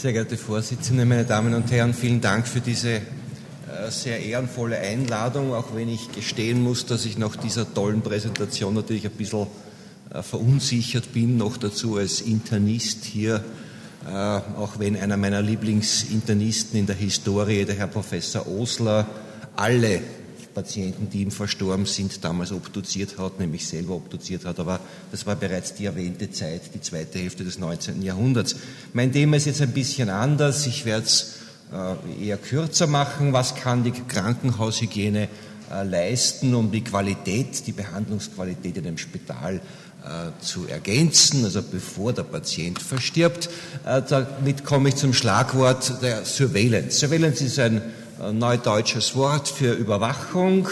Sehr geehrte Vorsitzende, meine Damen und Herren, vielen Dank für diese äh, sehr ehrenvolle Einladung, auch wenn ich gestehen muss, dass ich nach dieser tollen Präsentation natürlich ein bisschen äh, verunsichert bin, noch dazu als Internist hier, äh, auch wenn einer meiner Lieblingsinternisten in der Historie, der Herr Professor Osler, alle Patienten, die ihm verstorben sind, damals obduziert hat, nämlich selber obduziert hat. Aber das war bereits die erwähnte Zeit, die zweite Hälfte des 19. Jahrhunderts. Mein Thema ist jetzt ein bisschen anders. Ich werde es äh, eher kürzer machen. Was kann die Krankenhaushygiene äh, leisten, um die Qualität, die Behandlungsqualität in einem Spital äh, zu ergänzen, also bevor der Patient verstirbt. Damit komme ich zum Schlagwort der Surveillance. Surveillance ist ein neudeutsches Wort für Überwachung.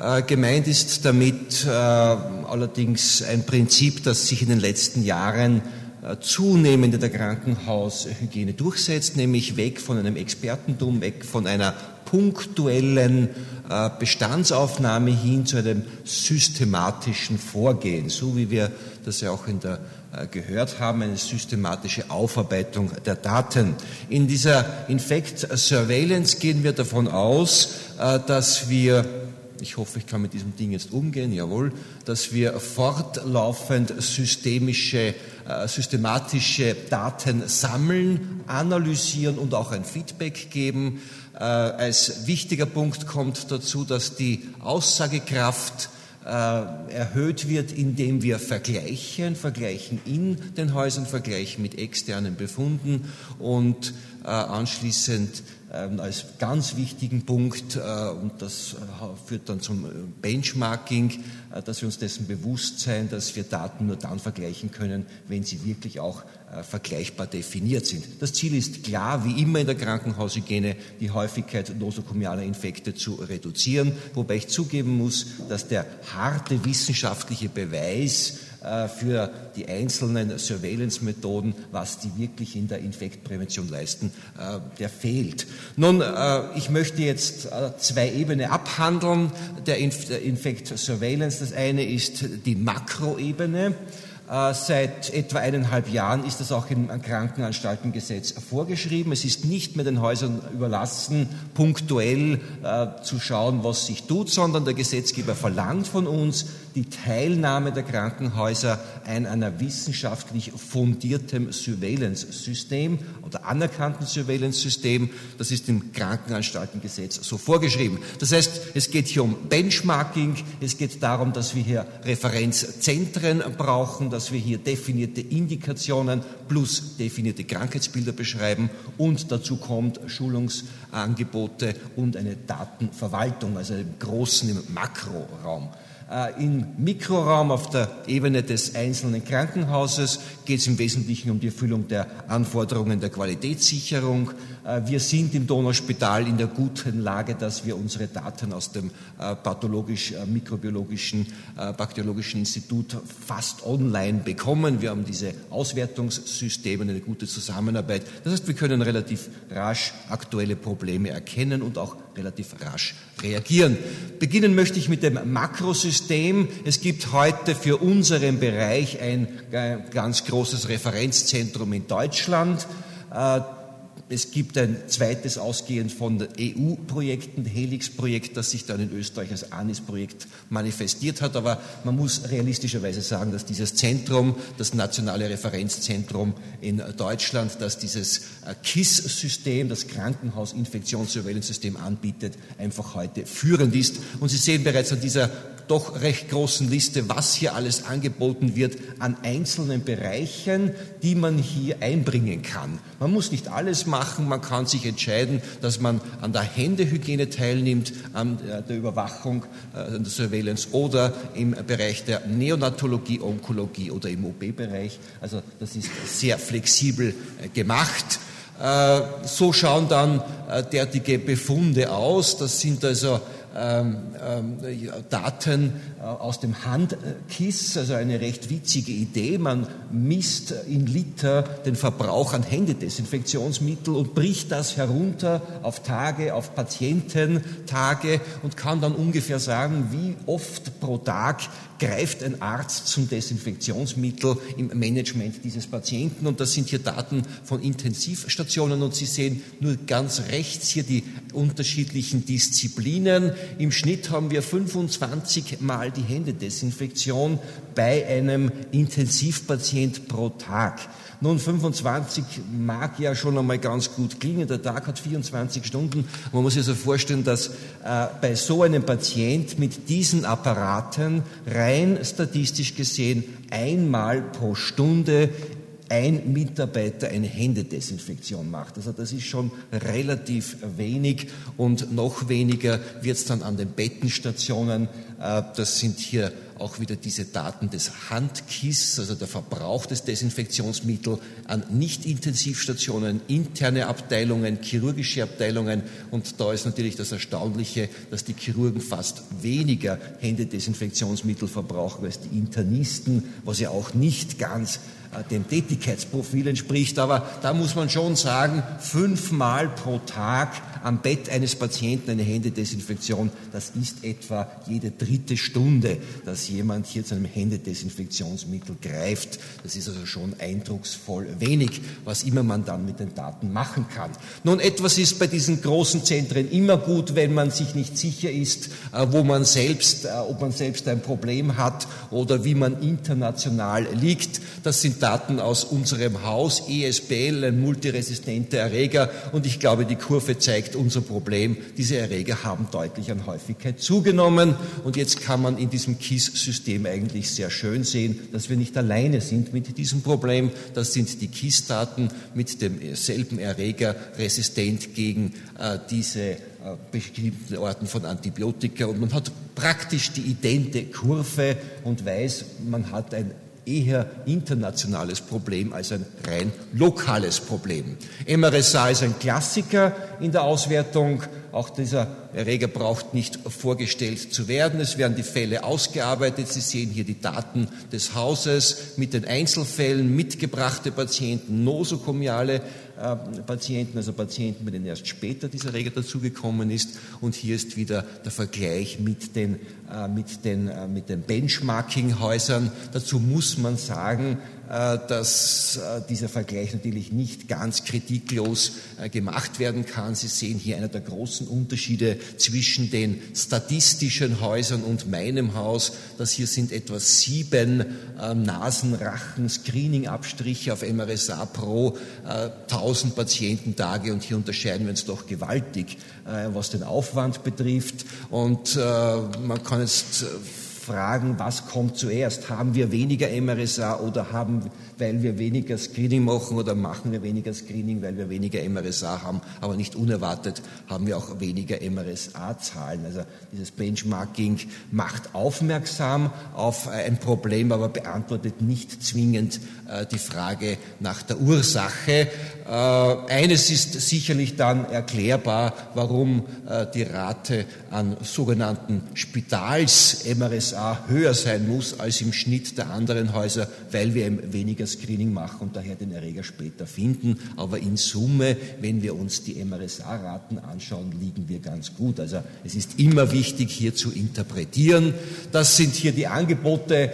Äh, gemeint ist damit äh, allerdings ein Prinzip, das sich in den letzten Jahren zunehmend in der Krankenhaushygiene durchsetzt, nämlich weg von einem Expertentum, weg von einer punktuellen Bestandsaufnahme hin zu einem systematischen Vorgehen, so wie wir das ja auch in der äh, gehört haben, eine systematische Aufarbeitung der Daten. In dieser Infect Surveillance gehen wir davon aus, äh, dass wir ich hoffe, ich kann mit diesem Ding jetzt umgehen, jawohl, dass wir fortlaufend systemische, äh, systematische Daten sammeln, analysieren und auch ein Feedback geben. als wichtiger Punkt kommt dazu, dass die Aussagekraft äh, erhöht wird, indem wir vergleichen, vergleichen in den Häusern, vergleichen mit externen Befunden und äh, anschließend als ganz wichtigen Punkt, äh, und das führt dann zum Benchmarking, dass wir uns dessen bewusst sein, dass wir Daten nur dann vergleichen können, wenn sie wirklich auch vergleichbar definiert sind. Das Ziel ist klar, wie immer in der Krankenhaushygiene, die Häufigkeit nosokomialer Infekte zu reduzieren, wobei ich zugeben muss, dass der harte wissenschaftliche Beweis äh, für die einzelnen Surveillance-Methoden, was die wirklich in der Infektprävention leisten, äh, der fehlt. Nun, äh, ich möchte jetzt zwei Ebenen abhandeln der Infekt-Surveillance. Das eine ist die Makroebene. Seit etwa eineinhalb Jahren ist das auch im Krankenanstaltengesetz vorgeschrieben. Es ist nicht mehr den Häusern überlassen, punktuell äh, zu schauen, was sich tut, sondern der Gesetzgeber verlangt von uns die Teilnahme der Krankenhäuser an einer wissenschaftlich fundiertem Surveillance-System oder anerkannten Surveillance-System. Das ist im Krankenanstaltengesetz so vorgeschrieben. Das heißt, es geht hier um Benchmarking, es geht darum, dass wir hier Referenzzentren brauchen, dass wir hier definierte Indikationen plus definierte Krankheitsbilder beschreiben und dazu kommt Schulungsangebote und eine Datenverwaltung, also im großen, im Makroraum. Äh, Im Mikroraum auf der Ebene des einzelnen Krankenhauses geht es im Wesentlichen um die Erfüllung der Anforderungen der Qualitätssicherung. Äh, wir sind im Donauspital in der guten Lage, dass wir unsere Daten aus dem äh, pathologisch-mikrobiologischen, bakteriologischen Institut fast online bekommen. Wir haben diese Auswertungssysteme, eine gute Zusammenarbeit. Das heißt, wir können relativ rasch aktuelle Probleme erkennen und auch relativ rasch reagieren. Beginnen möchte ich mit dem Makrosystem. Es gibt heute für unseren Bereich ein ganz großes Referenzzentrum in Deutschland. Es gibt ein zweites ausgehend von EU-Projekten, Helix-Projekt, das sich dann in Österreich als ANIS-Projekt manifestiert hat. Aber man muss realistischerweise sagen, dass dieses Zentrum, das nationale Referenzzentrum in Deutschland, das dieses äh, KISS-System, das Krankenhaus-Infektionssurveillance-System anbietet, einfach heute führend ist. Und Sie sehen bereits an dieser doch recht großen Liste, was hier alles angeboten wird an einzelnen Bereichen, die man hier einbringen kann. Man muss nicht alles machen, man kann sich entscheiden, dass man an der Händehygiene teilnimmt, an der Überwachung, äh, an der Surveillance oder im Bereich der Neonatologie, Onkologie oder im OP-Bereich. Also das ist sehr flexibel äh, gemacht. Äh, so schauen dann derartige Befunde aus. Das sind also ähm, ähm, Daten äh, aus dem Handkiss, also eine recht witzige Idee. Man misst in Liter den Verbrauch an Händedesinfektionsmittel und bricht das herunter auf Tage, auf Patiententage und kann dann ungefähr sagen, wie oft pro Tag greift ein Arzt zum Desinfektionsmittel im Management dieses Patienten. Und das sind hier Daten von Intensivstationen. Und Sie sehen nur ganz rechts hier die unterschiedlichen Disziplinen. Im Schnitt haben wir 25 Mal die Händedesinfektion bei einem Intensivpatient pro Tag. Nun, 25 mag ja schon einmal ganz gut klingen. Der Tag hat 24 Stunden. Man muss sich also vorstellen, dass äh, bei so einem Patient mit diesen Apparaten rein statistisch gesehen einmal pro Stunde ein Mitarbeiter eine Händedesinfektion macht. Also das ist schon relativ wenig und noch weniger wird es dann an den Bettenstationen. Äh, das sind hier auch wieder diese Daten des Handkiss, also der Verbrauch des Desinfektionsmittels an Nicht-Intensivstationen, interne Abteilungen, chirurgische Abteilungen. Und da ist natürlich das Erstaunliche, dass die Chirurgen fast weniger Händedesinfektionsmittel verbrauchen als die Internisten, was ja auch nicht ganz dem Tätigkeitsprofil entspricht. Aber da muss man schon sagen, fünfmal pro Tag am Bett eines Patienten eine Händedesinfektion, das ist etwa jede dritte Stunde, dass jemand hier zu einem Händedesinfektionsmittel greift. Das ist also schon eindrucksvoll wenig, was immer man dann mit den Daten machen kann. Nun, etwas ist bei diesen großen Zentren immer gut, wenn man sich nicht sicher ist, äh, wo man selbst, äh, ob man selbst ein Problem hat oder wie man international liegt. Das sind Daten aus unserem Haus, ESBL, ein multiresistenter Erreger. Und ich glaube, die Kurve zeigt unser Problem. Diese Erreger haben deutlich an Häufigkeit zugenommen. Und jetzt kann man in diesem KISS-System eigentlich sehr schön sehen, dass wir nicht alleine sind mit diesem Problem. Das sind die KISS-Daten mit demselben Erreger resistent gegen äh, diese äh, bestimmten Orten von Antibiotika. Und man hat praktisch die idente Kurve und weiß, man hat ein eher internationales Problem als ein rein lokales Problem. MRSA ist ein Klassiker in der Auswertung. Auch dieser Erreger braucht nicht vorgestellt zu werden. Es werden die Fälle ausgearbeitet. Sie sehen hier die Daten des Hauses mit den Einzelfällen, mitgebrachte Patienten, nosokomiale Patienten, also Patienten, bei denen erst später dieser Erreger dazugekommen ist. Und hier ist wieder der Vergleich mit den, äh, mit den, äh, mit den Benchmarking-Häusern. Dazu muss man sagen, äh, dass äh, dieser Vergleich natürlich nicht ganz kritiklos äh, gemacht werden kann. Sie sehen hier einer der großen Unterschiede zwischen den statistischen Häusern und meinem Haus. Das hier sind etwa sieben Nasenrachen Screening-Abstriche auf MRSA pro 1000 Patiententage und hier unterscheiden wir uns doch gewaltig, was den Aufwand betrifft. Und man kann jetzt fragen, was kommt zuerst? Haben wir weniger MRSA oder haben, weil wir weniger Screening machen oder machen wir weniger Screening, weil wir weniger MRSA haben? Aber nicht unerwartet haben wir auch weniger MRSA-Zahlen. Also dieses Benchmarking macht aufmerksam auf ein Problem, aber beantwortet nicht zwingend äh, die Frage nach der Ursache. Äh, eines ist sicherlich dann erklärbar, warum äh, die Rate an sogenannten Spitals-MRSA höher sein muss als im Schnitt der anderen Häuser, weil wir weniger Screening machen und daher den Erreger später finden. Aber in Summe, wenn wir uns die MRSA-Raten anschauen, liegen wir ganz gut. Also es ist immer wichtig, hier zu interpretieren. Das sind hier die Angebote,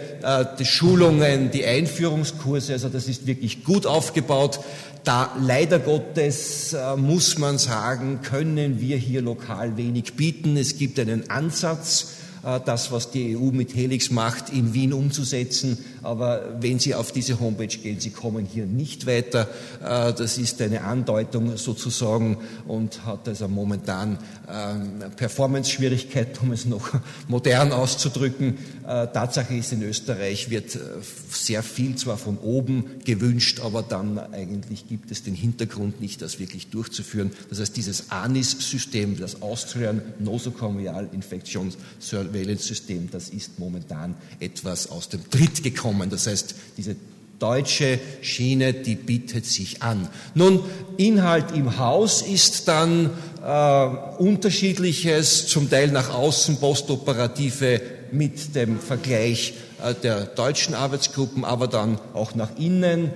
die Schulungen, die Einführungskurse. Also das ist wirklich gut aufgebaut. Da leider Gottes äh, muss man sagen, können wir hier lokal wenig bieten. Es gibt einen Ansatz, äh, das, was die EU mit Helix macht, in Wien umzusetzen. Aber wenn Sie auf diese Homepage gehen, Sie kommen hier nicht weiter. Äh, das ist eine Andeutung sozusagen und hat also momentan ähm, Performance-Schwierigkeiten, um es noch modern auszudrücken. Äh, Tatsache ist, in Österreich wird sehr viel zwar von oben gewünscht, aber dann eigentlich gibt es den Hintergrund nicht, das wirklich durchzuführen. Das heißt, dieses ANIS-System, das Austrian Nosocomial Infection Surveillance System, das ist momentan etwas aus dem Tritt gekommen. Das heißt, diese deutsche Schiene, die bietet sich an. Nun, Inhalt im Haus ist dann äh, unterschiedliches, zum Teil nach außen postoperative mit dem Vergleich äh, der deutschen Arbeitsgruppen, aber dann auch nach innen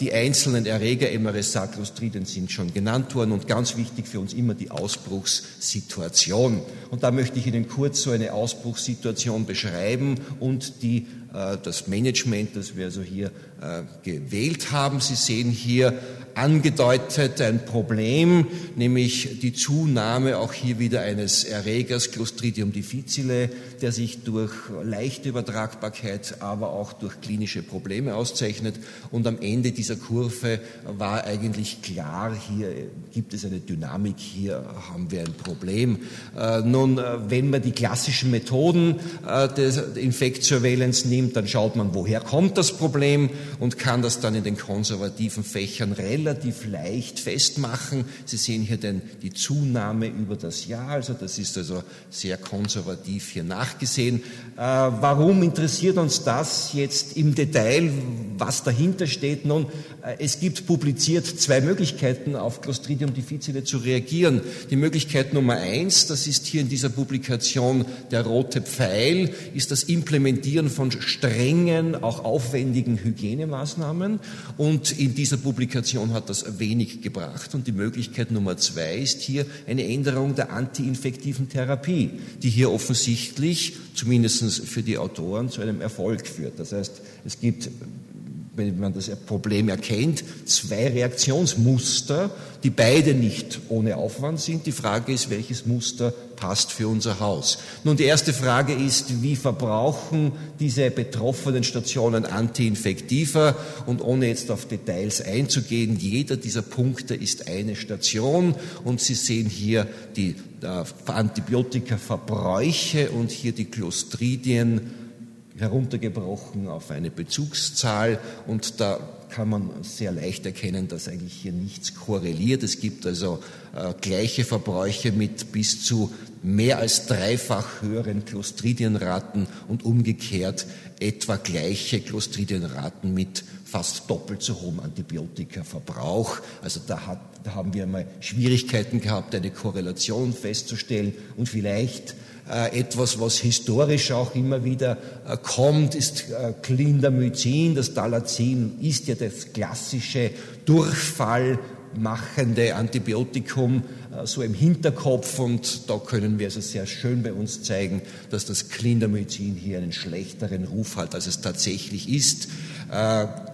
die einzelnen Erreger, MRSA, Clostridien sind schon genannt worden und ganz wichtig für uns immer die Ausbruchssituation. Und da möchte ich Ihnen kurz so eine Ausbruchssituation beschreiben und die, äh, das Management, das wir also hier äh, gewählt haben. Sie sehen hier angedeutet ein Problem, nämlich die Zunahme auch hier wieder eines Erregers Clostridium difficile, der sich durch leichte Übertragbarkeit, aber auch durch klinische Probleme auszeichnet. Und am Ende dieser Kurve war eigentlich klar, hier gibt es eine Dynamik, hier haben wir ein Problem. Äh, nun, äh, wenn man die klassischen Methoden der Infektsurveillance nimmt, dann schaut man, woher kommt das Problem und kann das dann in den konservativen Fächern relativ leicht festmachen. Sie sehen hier denn die Zunahme über das Jahr, also das ist also sehr konservativ hier nachgesehen. Äh, warum interessiert uns das jetzt im Detail, was dahinter steht? Nun, äh, es gibt publiziert zwei Möglichkeiten, auf Clostridium difficile zu reagieren. Die Möglichkeit Nummer eins, das ist hier in dieser Publikation der rote Pfeil, ist das Implementieren von strengen, auch aufwendigen Hygienemaßnahmen. Und in dieser Publikation hat das wenig gebracht. Und die Möglichkeit Nummer zwei ist hier eine Änderung der antiinfektiven Therapie, die hier offensichtlich, zumindest für die Autoren, zu einem Erfolg führt. Das heißt, es gibt wenn man das Problem erkennt, zwei Reaktionsmuster, die beide nicht ohne Aufwand sind. Die Frage ist, welches Muster passt für unser Haus. Nun, die erste Frage ist, wie verbrauchen diese betroffenen Stationen Antiinfektiva? Und ohne jetzt auf Details einzugehen, jeder dieser Punkte ist eine Station und Sie sehen hier die äh, Antibiotika-Verbräuche und hier die Clostridien heruntergebrochen auf eine Bezugszahl und da kann man sehr leicht erkennen, dass eigentlich hier nichts korreliert. Es gibt also äh, gleiche Verbräuche mit bis zu mehr als dreifach höheren Clostridienraten und umgekehrt etwa gleiche Clostridienraten mit fast doppelt so hohem Antibiotikaverbrauch. Also da, hat, da haben wir mal Schwierigkeiten gehabt, eine Korrelation festzustellen und vielleicht etwas, was historisch auch immer wieder äh, kommt, ist äh, Clindamycin. Das Dalazin ist ja das klassische Durchfallmachende Antibiotikum so im Hinterkopf und da können wir also sehr schön bei uns zeigen, dass das Clindamycin hier einen schlechteren Ruf hat, als es tatsächlich ist.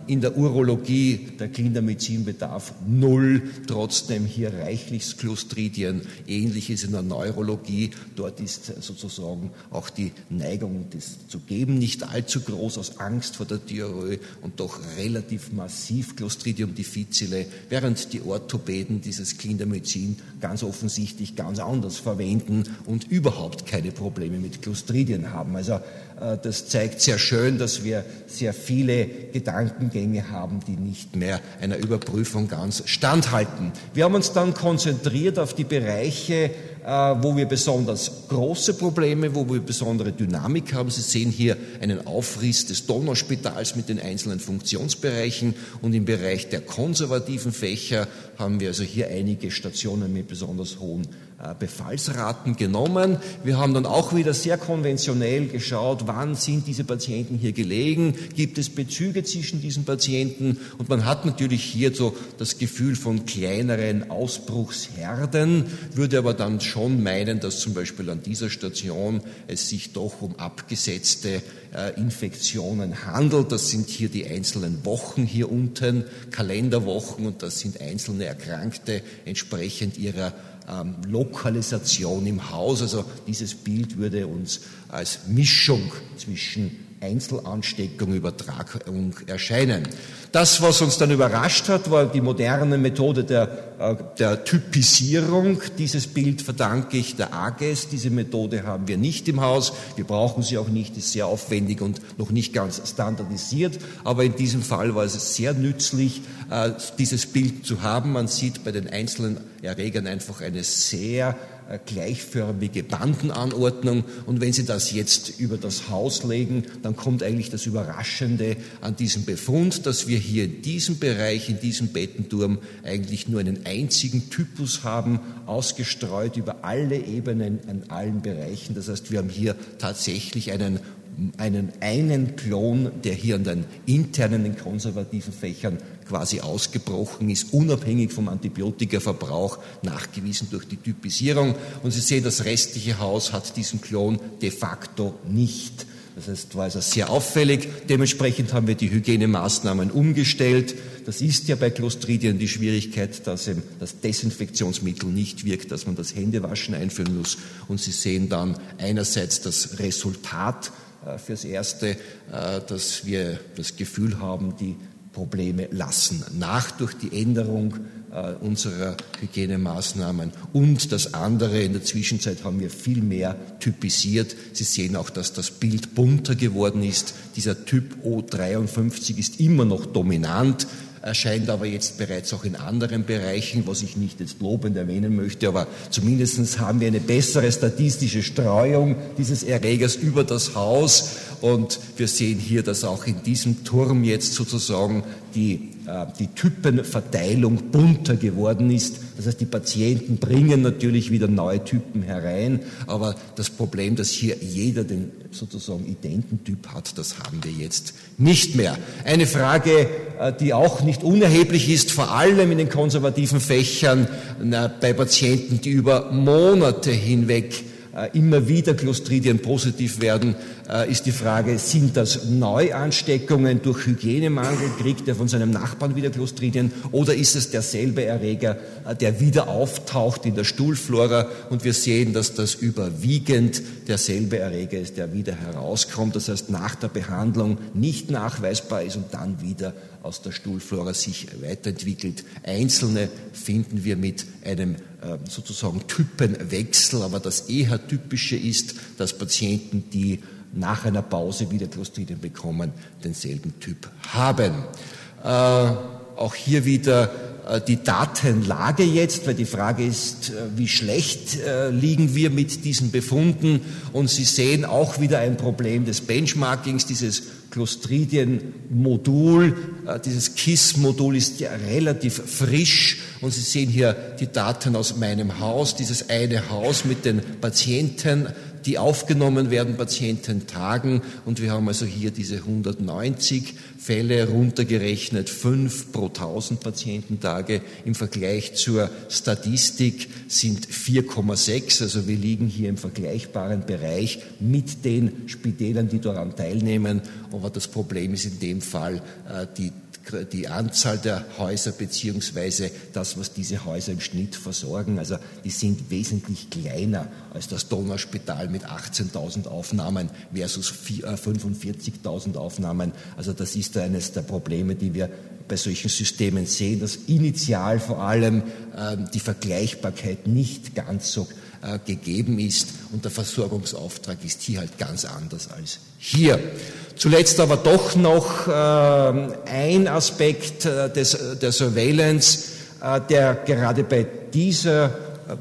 In der Urologie der Kindermedizinbedarf null, trotzdem hier reichlich Clostridien. Ähnlich ist in der Neurologie. Dort ist sozusagen auch die Neigung, das zu geben, nicht allzu groß aus Angst vor der Diarrhoe und doch relativ massiv Clostridium difficile, während die Orthopäden dieses Kindermedizin ganz offensichtlich ganz anders verwenden und überhaupt keine Probleme mit Clostridien haben. Also das zeigt sehr schön, dass wir sehr viele Gedankengänge haben, die nicht mehr einer Überprüfung ganz standhalten. Wir haben uns dann konzentriert auf die Bereiche, äh, wo wir besonders große Probleme, wo wir besondere Dynamik haben. Sie sehen hier einen Aufriss des Donauspitals mit den einzelnen Funktionsbereichen und im Bereich der konservativen Fächer haben wir also hier einige Stationen mit besonders hohen äh, Befallsraten genommen. Wir haben dann auch wieder sehr konventionell geschaut, wann sind diese Patienten hier gelegen, gibt es Bezüge zwischen diesen Patienten und man hat natürlich hier so das Gefühl von kleineren Ausbruchsherden, würde aber dann schon meinen, dass zum Beispiel an dieser Station es sich doch um abgesetzte äh, Infektionen handelt. Das sind hier die einzelnen Wochen hier unten, Kalenderwochen und das sind einzelne Erkrankte entsprechend ihrer ähm, Lokalisation im Haus. Also dieses Bild würde uns als Mischung zwischen Einzelansteckung, Übertragung erscheinen. Das, was uns dann überrascht hat, war die moderne Methode der der Typisierung. Dieses Bild verdanke ich der AGES. Diese Methode haben wir nicht im Haus. Wir brauchen sie auch nicht, ist sehr aufwendig und noch nicht ganz standardisiert. Aber in diesem Fall war es sehr nützlich, äh, dieses Bild zu haben. Man sieht bei den einzelnen Erregern einfach eine sehr äh, gleichförmige Bandenanordnung. Und wenn Sie das jetzt über das Haus legen, dann kommt eigentlich das Überraschende an diesem Befund, dass wir hier in diesem Bereich, in diesem Bettenturm eigentlich nur einen einzigen Typus haben, ausgestreut über alle Ebenen, in allen Bereichen. Das heißt, wir haben hier tatsächlich einen einen einen Klon, der hier an den internen, den konservativen Fächern quasi ausgebrochen ist, unabhängig vom Antibiotikaverbrauch, nachgewiesen durch die Typisierung. Und Sie sehen, das restliche Haus hat diesen Klon de facto nicht. Das heißt, war also sehr auffällig. Dementsprechend haben wir die Hygienemaßnahmen umgestellt. Das ist ja bei Clostridien die Schwierigkeit, dass eben das Desinfektionsmittel nicht wirkt, dass man das Händewaschen einführen muss. Und Sie sehen dann einerseits das Resultat äh, fürs Erste, äh, dass wir das Gefühl haben, die Probleme lassen nach durch die Änderung äh, unserer Hygienemaßnahmen. Und das andere, in der Zwischenzeit haben wir viel mehr typisiert. Sie sehen auch, dass das Bild bunter geworden ist. Dieser Typ O53 ist immer noch dominant erscheint aber jetzt bereits auch in anderen Bereichen, was ich nicht jetzt lobend erwähnen möchte, aber zumindest haben wir eine bessere statistische Streuung dieses Erregers über das Haus und wir sehen hier, dass auch in diesem Turm jetzt sozusagen die, die Typenverteilung bunter geworden ist. Das heißt, die Patienten bringen natürlich wieder neue Typen herein, aber das Problem, dass hier jeder den sozusagen Idententyp hat, das haben wir jetzt nicht mehr. Eine Frage, äh, die auch nicht unerheblich ist, vor allem in den konservativen Fächern bei Patienten, die über Monate hinweg äh, immer wieder Clostridien positiv werden, äh, ist die Frage, sind das Neuansteckungen durch Hygienemangel, kriegt er von seinem Nachbarn wieder Clostridien oder ist es derselbe Erreger, äh, der wieder auftaucht in der Stuhlflora und wir sehen, dass das überwiegend derselbe Erreger ist, der wieder herauskommt, das heißt nach der Behandlung nicht nachweisbar ist und dann wieder aus der Stuhlflora sich weiterentwickelt. Einzelne finden wir mit einem äh, sozusagen Typenwechsel, aber das eher typische ist, dass Patienten, die nach einer Pause wieder Clostridien bekommen, denselben Typ haben. Äh, auch hier wieder äh, die Datenlage jetzt, weil die Frage ist, äh, wie schlecht äh, liegen wir mit diesen Befunden. Und Sie sehen auch wieder ein Problem des Benchmarkings, dieses Clostridien-Modul, dieses KISS-Modul ist ja relativ frisch und Sie sehen hier die Daten aus meinem Haus, dieses eine Haus mit den Patienten, die aufgenommen werden, Patiententagen. Und wir haben also hier diese 190 Fälle runtergerechnet, fünf pro 1000 Patiententage. Im Vergleich zur Statistik sind 4,6. Also wir liegen hier im vergleichbaren Bereich mit den Spitälern, die daran teilnehmen. Aber das Problem ist in dem Fall äh, die die Anzahl der Häuser beziehungsweise das, was diese Häuser im Schnitt versorgen. Also die sind wesentlich kleiner als das Donauspital mit 18.000 Aufnahmen versus 45.000 äh, Aufnahmen. Also das ist eines der Probleme, die wir bei solchen Systemen sehen, dass initial vor allem äh, die Vergleichbarkeit nicht ganz so äh, gegeben ist und der Versorgungsauftrag ist hier halt ganz anders als hier. Zuletzt aber doch noch äh, ein Aspekt äh, der Surveillance, der gerade bei dieser,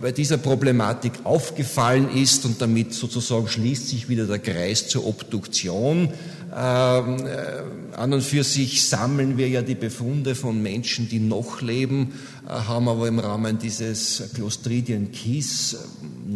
bei dieser Problematik aufgefallen ist und damit sozusagen schließt sich wieder der Kreis zur Obduktion. Ähm, äh, an und für sich sammeln wir ja die Befunde von Menschen, die noch leben, haben aber im Rahmen dieses Clostridien-Kies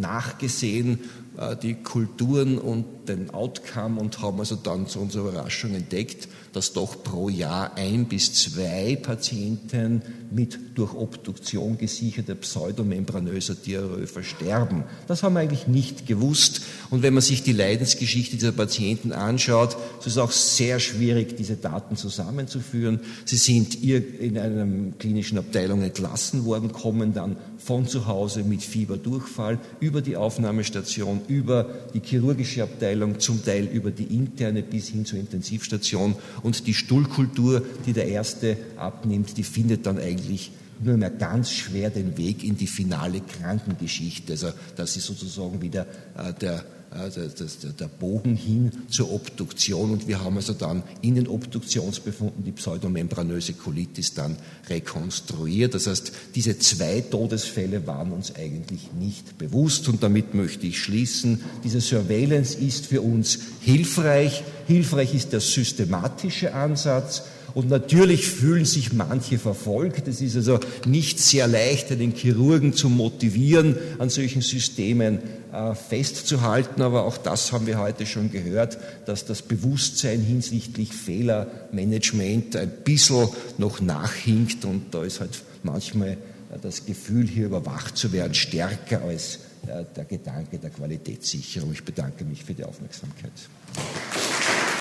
nachgesehen, äh, die Kulturen und den Outcome und haben also dann zu unserer Überraschung entdeckt, dass doch pro Jahr ein bis zwei Patienten mit durch Obduktion gesicherter pseudomembranöser Diarrhoe versterben. Das haben wir eigentlich nicht gewusst. Und wenn man sich die Leidensgeschichte dieser Patienten anschaut, so ist es auch sehr schwierig, diese Daten zusammenzuführen. Sie sind in einer klinischen Abteilung entlassen worden, kommen dann von zu Hause mit Fieberdurchfall über die Aufnahmestation, über die chirurgische Abteilung, zum Teil über die interne bis hin zur Intensivstation. Und die Stuhlkultur, die der Erste abnimmt, die findet dann eigentlich nur mehr ganz schwer den Weg in die finale Krankengeschichte. Also das ist sozusagen wieder äh, der also der Bogen hin zur Obduktion und wir haben also dann in den Obduktionsbefunden die pseudomembranöse Colitis dann rekonstruiert. Das heißt, diese zwei Todesfälle waren uns eigentlich nicht bewusst und damit möchte ich schließen. Diese Surveillance ist für uns hilfreich. Hilfreich ist der systematische Ansatz. Und natürlich fühlen sich manche verfolgt. Es ist also nicht sehr leicht, den Chirurgen zu motivieren, an solchen Systemen äh, festzuhalten. Aber auch das haben wir heute schon gehört, dass das Bewusstsein hinsichtlich Fehlermanagement ein bisschen noch nachhinkt. Und da ist halt manchmal äh, das Gefühl, hier überwacht zu werden, stärker als äh, der Gedanke der Qualitätssicherung. Ich bedanke mich für die Aufmerksamkeit.